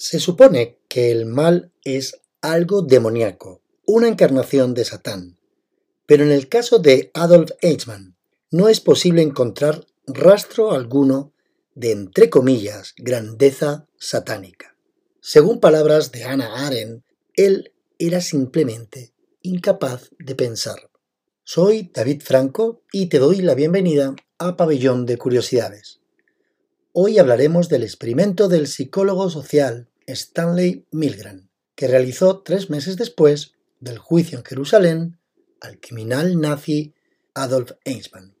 Se supone que el mal es algo demoníaco, una encarnación de Satán. Pero en el caso de Adolf Eichmann, no es posible encontrar rastro alguno de, entre comillas, grandeza satánica. Según palabras de Hannah Arendt, él era simplemente incapaz de pensar. Soy David Franco y te doy la bienvenida a Pabellón de Curiosidades. Hoy hablaremos del experimento del psicólogo social Stanley Milgram, que realizó tres meses después del juicio en Jerusalén al criminal nazi Adolf Eichmann.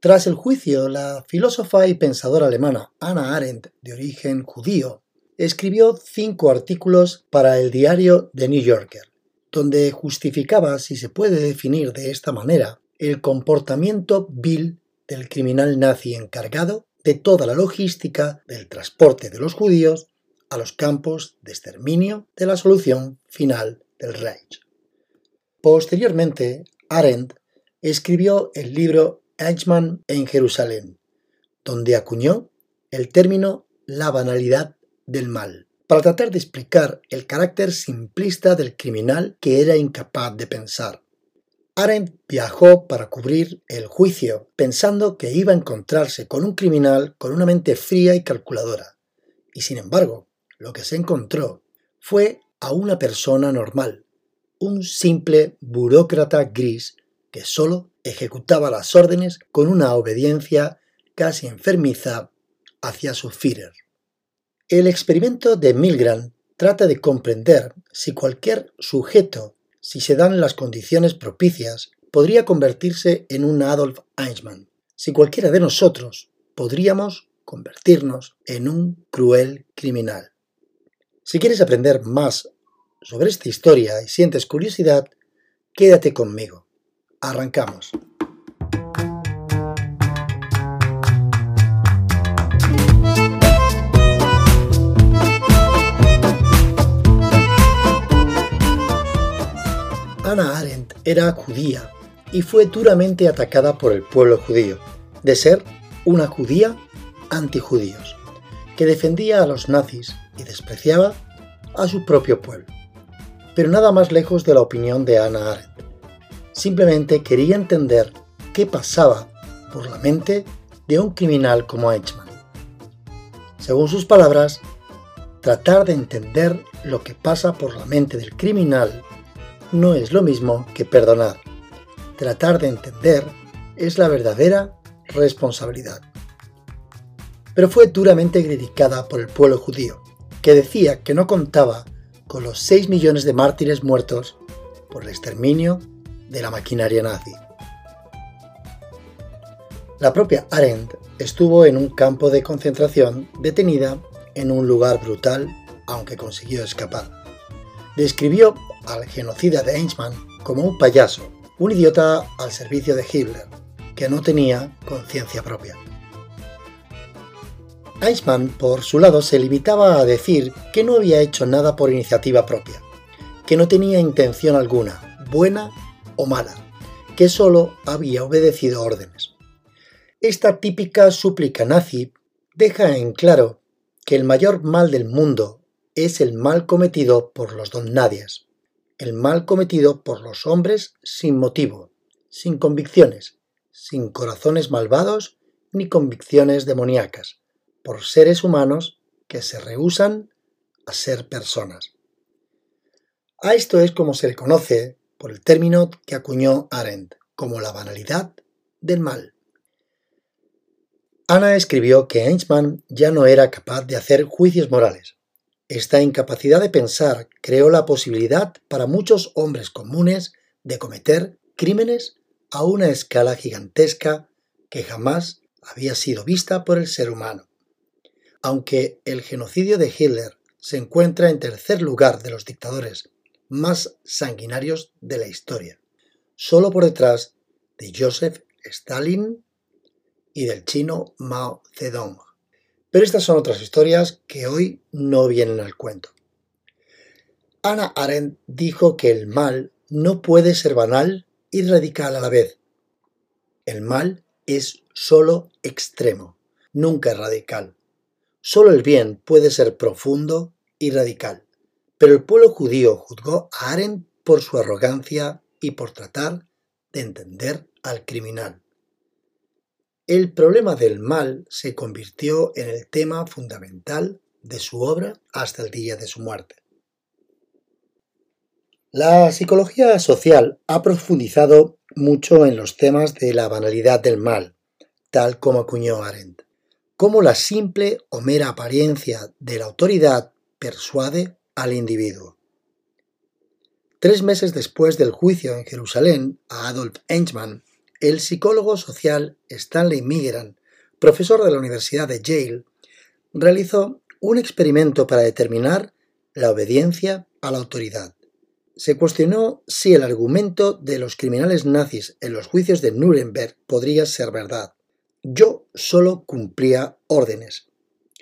Tras el juicio, la filósofa y pensadora alemana Anna Arendt, de origen judío, escribió cinco artículos para el diario The New Yorker, donde justificaba, si se puede definir de esta manera, el comportamiento vil del criminal nazi encargado de toda la logística del transporte de los judíos a los campos de exterminio de la solución final del Reich. Posteriormente, Arendt escribió el libro Eichmann en Jerusalén, donde acuñó el término la banalidad del mal, para tratar de explicar el carácter simplista del criminal que era incapaz de pensar. Arendt viajó para cubrir el juicio, pensando que iba a encontrarse con un criminal con una mente fría y calculadora. Y sin embargo, lo que se encontró fue a una persona normal, un simple burócrata gris que solo ejecutaba las órdenes con una obediencia casi enfermiza hacia su Führer. El experimento de Milgram trata de comprender si cualquier sujeto, si se dan las condiciones propicias, podría convertirse en un Adolf Eichmann, si cualquiera de nosotros podríamos convertirnos en un cruel criminal. Si quieres aprender más sobre esta historia y sientes curiosidad, quédate conmigo. Arrancamos. Anna Arendt era judía y fue duramente atacada por el pueblo judío, de ser una judía antijudíos, que defendía a los nazis despreciaba a su propio pueblo. Pero nada más lejos de la opinión de Anna Arendt. Simplemente quería entender qué pasaba por la mente de un criminal como Eichmann. Según sus palabras, tratar de entender lo que pasa por la mente del criminal no es lo mismo que perdonar. Tratar de entender es la verdadera responsabilidad. Pero fue duramente criticada por el pueblo judío, que decía que no contaba con los 6 millones de mártires muertos por el exterminio de la maquinaria nazi. La propia Arendt estuvo en un campo de concentración detenida en un lugar brutal, aunque consiguió escapar. Describió al genocida de Eichmann como un payaso, un idiota al servicio de Hitler, que no tenía conciencia propia. Eichmann, por su lado, se limitaba a decir que no había hecho nada por iniciativa propia, que no tenía intención alguna, buena o mala, que solo había obedecido órdenes. Esta típica súplica nazi deja en claro que el mayor mal del mundo es el mal cometido por los donnadies, el mal cometido por los hombres sin motivo, sin convicciones, sin corazones malvados ni convicciones demoníacas, por seres humanos que se rehusan a ser personas. A esto es como se le conoce por el término que acuñó Arendt, como la banalidad del mal. Ana escribió que Eichmann ya no era capaz de hacer juicios morales. Esta incapacidad de pensar creó la posibilidad para muchos hombres comunes de cometer crímenes a una escala gigantesca que jamás había sido vista por el ser humano aunque el genocidio de Hitler se encuentra en tercer lugar de los dictadores más sanguinarios de la historia, solo por detrás de Joseph Stalin y del chino Mao Zedong. Pero estas son otras historias que hoy no vienen al cuento. Anna Arendt dijo que el mal no puede ser banal y radical a la vez. El mal es solo extremo, nunca radical Solo el bien puede ser profundo y radical. Pero el pueblo judío juzgó a Arendt por su arrogancia y por tratar de entender al criminal. El problema del mal se convirtió en el tema fundamental de su obra hasta el día de su muerte. La psicología social ha profundizado mucho en los temas de la banalidad del mal, tal como acuñó Arendt, cómo la simple o mera apariencia de la autoridad persuade al individuo. Tres meses después del juicio en Jerusalén a Adolf Eichmann, el psicólogo social Stanley Migran, profesor de la Universidad de Yale, realizó un experimento para determinar la obediencia a la autoridad se cuestionó si el argumento de los criminales nazis en los juicios de Nuremberg podría ser verdad. Yo solo cumplía órdenes.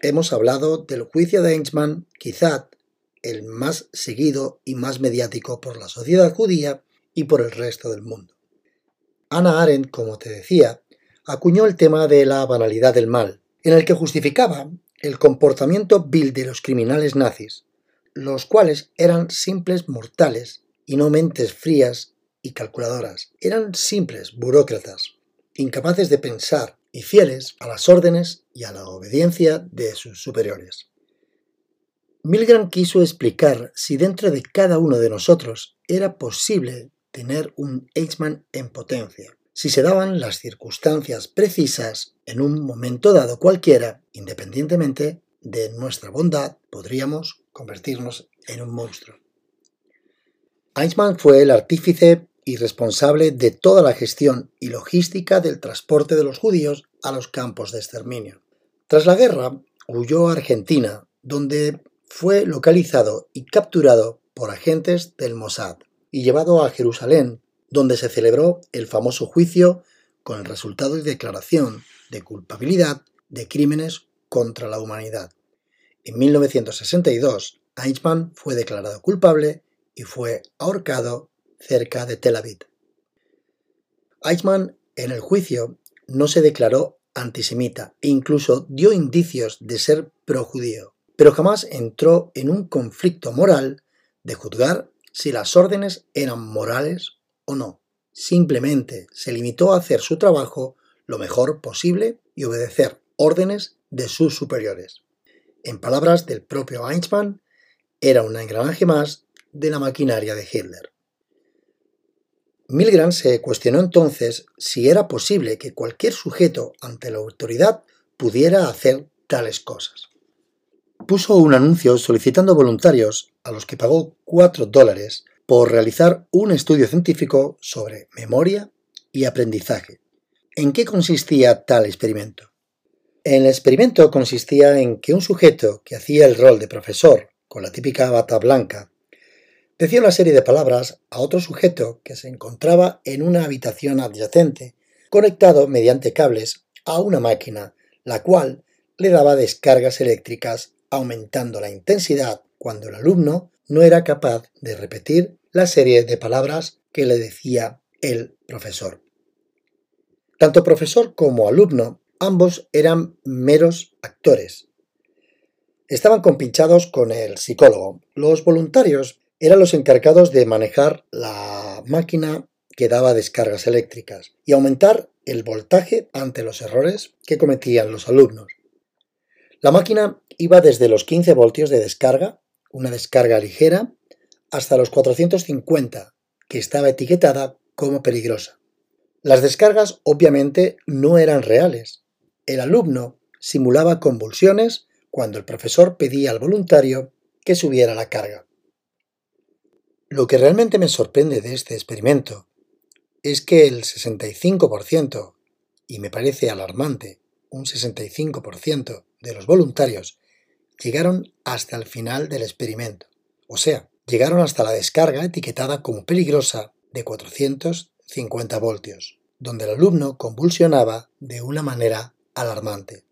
Hemos hablado del juicio de Eichmann, quizá el más seguido y más mediático por la sociedad judía y por el resto del mundo. Anna Arendt, como te decía, acuñó el tema de la banalidad del mal, en el que justificaba el comportamiento vil de los criminales nazis, los cuales eran simples mortales y no mentes frías y calculadoras. Eran simples burócratas, incapaces de pensar y fieles a las órdenes y a la obediencia de sus superiores. Milgram quiso explicar si dentro de cada uno de nosotros era posible tener un Eichmann en potencia, si se daban las circunstancias precisas en un momento dado cualquiera, independientemente de nuestra bondad, podríamos convertirnos en un monstruo. Eichmann fue el artífice y responsable de toda la gestión y logística del transporte de los judíos a los campos de exterminio. Tras la guerra, huyó a Argentina, donde fue localizado y capturado por agentes del Mossad y llevado a Jerusalén, donde se celebró el famoso juicio con el resultado y declaración de culpabilidad de crímenes contra la humanidad. En 1962, Eichmann fue declarado culpable y fue ahorcado cerca de Tel Aviv. Eichmann en el juicio no se declaró antisemita e incluso dio indicios de ser projudío, pero jamás entró en un conflicto moral de juzgar si las órdenes eran morales o no. Simplemente se limitó a hacer su trabajo lo mejor posible y obedecer órdenes de sus superiores. En palabras del propio Eichmann, era un engranaje más de la maquinaria de Hitler. Milgram se cuestionó entonces si era posible que cualquier sujeto ante la autoridad pudiera hacer tales cosas. Puso un anuncio solicitando voluntarios a los que pagó 4 dólares por realizar un estudio científico sobre memoria y aprendizaje. ¿En qué consistía tal experimento? El experimento consistía en que un sujeto que hacía el rol de profesor con la típica bata blanca decía una serie de palabras a otro sujeto que se encontraba en una habitación adyacente, conectado mediante cables a una máquina, la cual le daba descargas eléctricas aumentando la intensidad cuando el alumno no era capaz de repetir la serie de palabras que le decía el profesor. Tanto profesor como alumno Ambos eran meros actores. Estaban compinchados con el psicólogo. Los voluntarios eran los encargados de manejar la máquina que daba descargas eléctricas y aumentar el voltaje ante los errores que cometían los alumnos. La máquina iba desde los 15 voltios de descarga, una descarga ligera, hasta los 450, que estaba etiquetada como peligrosa. Las descargas obviamente no eran reales, el alumno simulaba convulsiones cuando el profesor pedía al voluntario que subiera la carga. Lo que realmente me sorprende de este experimento es que el 65%, y me parece alarmante, un 65% de los voluntarios llegaron hasta el final del experimento, o sea, llegaron hasta la descarga etiquetada como peligrosa de 450 voltios, donde el alumno convulsionaba de una manera alarmante.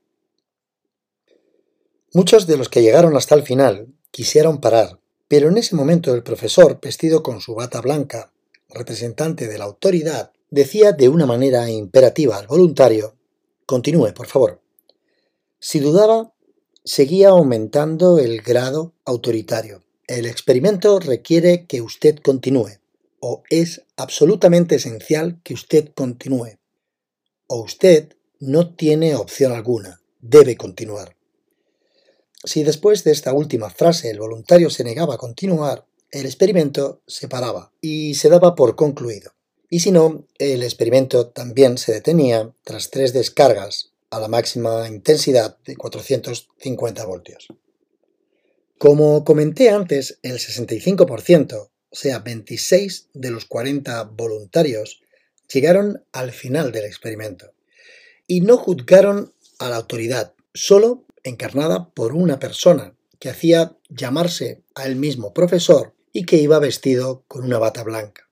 Muchos de los que llegaron hasta el final quisieron parar, pero en ese momento el profesor, vestido con su bata blanca, representante de la autoridad, decía de una manera imperativa al voluntario Continúe, por favor. Si dudaba, seguía aumentando el grado autoritario. El experimento requiere que usted continúe, o es absolutamente esencial que usted continúe, o usted no tiene opción alguna, debe continuar. Si después de esta última frase el voluntario se negaba a continuar, el experimento se paraba y se daba por concluido. Y si no, el experimento también se detenía tras tres descargas a la máxima intensidad de 450 voltios. Como comenté antes, el 65%, o sea, 26 de los 40 voluntarios, llegaron al final del experimento y no juzgaron a la autoridad, solo encarnada por una persona que hacía llamarse a él mismo profesor y que iba vestido con una bata blanca.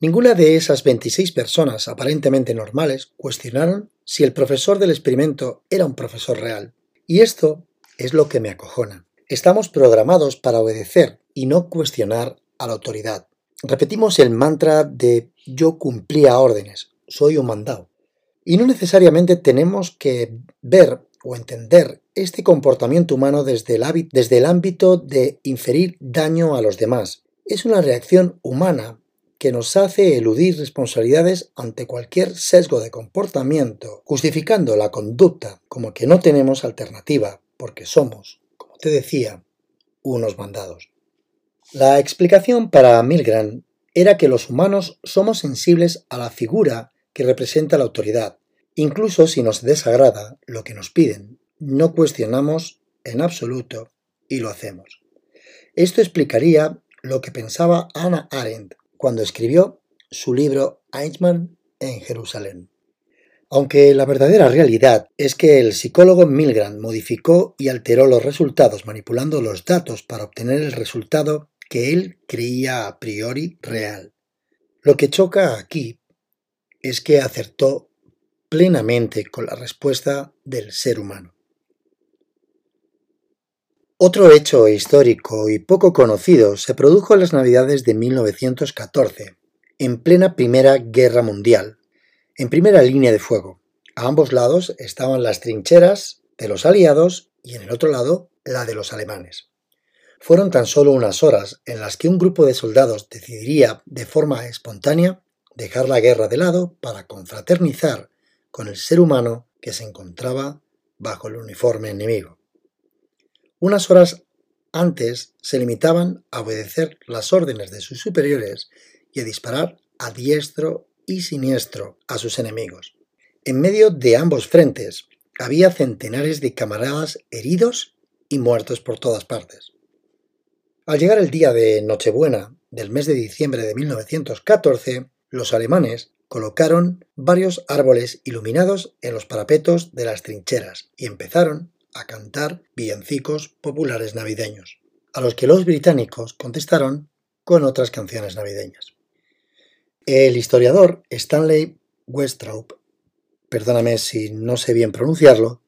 Ninguna de esas 26 personas aparentemente normales cuestionaron si el profesor del experimento era un profesor real. Y esto es lo que me acojona. Estamos programados para obedecer y no cuestionar a la autoridad. Repetimos el mantra de yo cumplía órdenes, soy un mandado. Y no necesariamente tenemos que ver o entender este comportamiento humano desde el, ámbito de inferir daño a los demás. Es una reacción humana que nos hace eludir responsabilidades ante cualquier sesgo de comportamiento, justificando la conducta como que no tenemos alternativa, porque somos, como te decía, unos mandados. La explicación para Milgram era que los humanos somos sensibles a la figura que representa la autoridad, incluso si nos desagrada lo que nos piden, no cuestionamos en absoluto y lo hacemos. Esto explicaría lo que pensaba Anna Arendt cuando escribió su libro Eichmann en Jerusalén. Aunque la verdadera realidad es que el psicólogo Milgram modificó y alteró los resultados manipulando los datos para obtener el resultado que él creía a priori real. Lo que choca aquí es que acertó plenamente con la respuesta del ser humano. Otro hecho histórico y poco conocido se produjo en las Navidades de 1914, en plena Primera Guerra Mundial, en primera línea de fuego. A ambos lados estaban las trincheras de los aliados y en el otro lado la de los alemanes. Fueron tan solo unas horas en las que un grupo de soldados decidiría de forma espontánea dejar la guerra de lado para confraternizar con el ser humano que se encontraba bajo el uniforme enemigo. Unas horas antes se limitaban a obedecer las órdenes de sus superiores y a disparar a diestro y siniestro a sus enemigos. En medio de ambos frentes había centenares de camaradas heridos y muertos por todas partes. Al llegar el día de Nochebuena del mes de diciembre de 1914, los alemanes colocaron varios árboles iluminados en los parapetos de las trincheras y empezaron a cantar villancicos populares navideños, a los que los británicos contestaron con otras canciones navideñas. El historiador Stanley Westraup, perdóname si no sé bien pronunciarlo,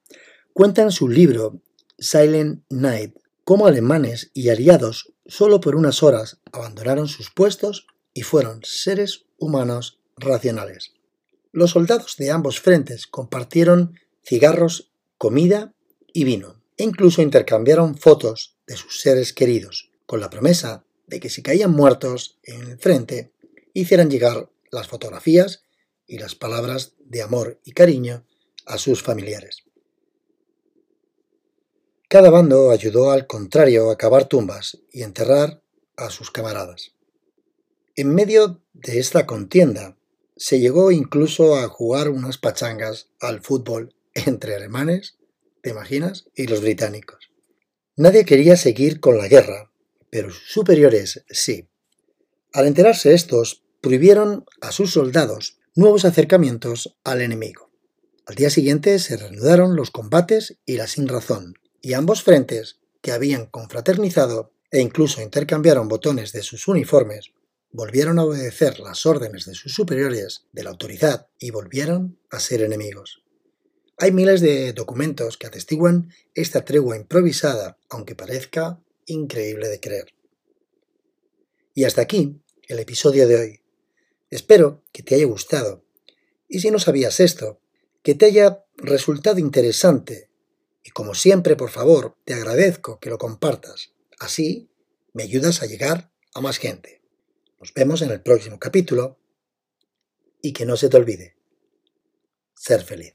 cuenta en su libro Silent Night cómo alemanes y aliados solo por unas horas abandonaron sus puestos y fueron seres humanos racionales. Los soldados de ambos frentes compartieron cigarros, comida y vino, e incluso intercambiaron fotos de sus seres queridos, con la promesa de que si caían muertos en el frente, hicieran llegar las fotografías y las palabras de amor y cariño a sus familiares. Cada bando ayudó al contrario a cavar tumbas y enterrar a sus camaradas. En medio de esta contienda, se llegó incluso a jugar unas pachangas al fútbol entre alemanes ¿te imaginas? Y los británicos. Nadie quería seguir con la guerra, pero sus superiores sí. Al enterarse estos, prohibieron a sus soldados nuevos acercamientos al enemigo. Al día siguiente se reanudaron los combates y la sinrazón, y ambos frentes, que habían confraternizado e incluso intercambiaron botones de sus uniformes, volvieron a obedecer las órdenes de sus superiores de la autoridad y volvieron a ser enemigos. Hay miles de documentos que atestiguan esta tregua improvisada, aunque parezca increíble de creer. Y hasta aquí el episodio de hoy. Espero que te haya gustado. Y si no sabías esto, que te haya resultado interesante Y como siempre, por favor, te agradezco que lo compartas. Así me ayudas a llegar a más gente. Nos vemos en el próximo capítulo y que no se te olvide ser feliz.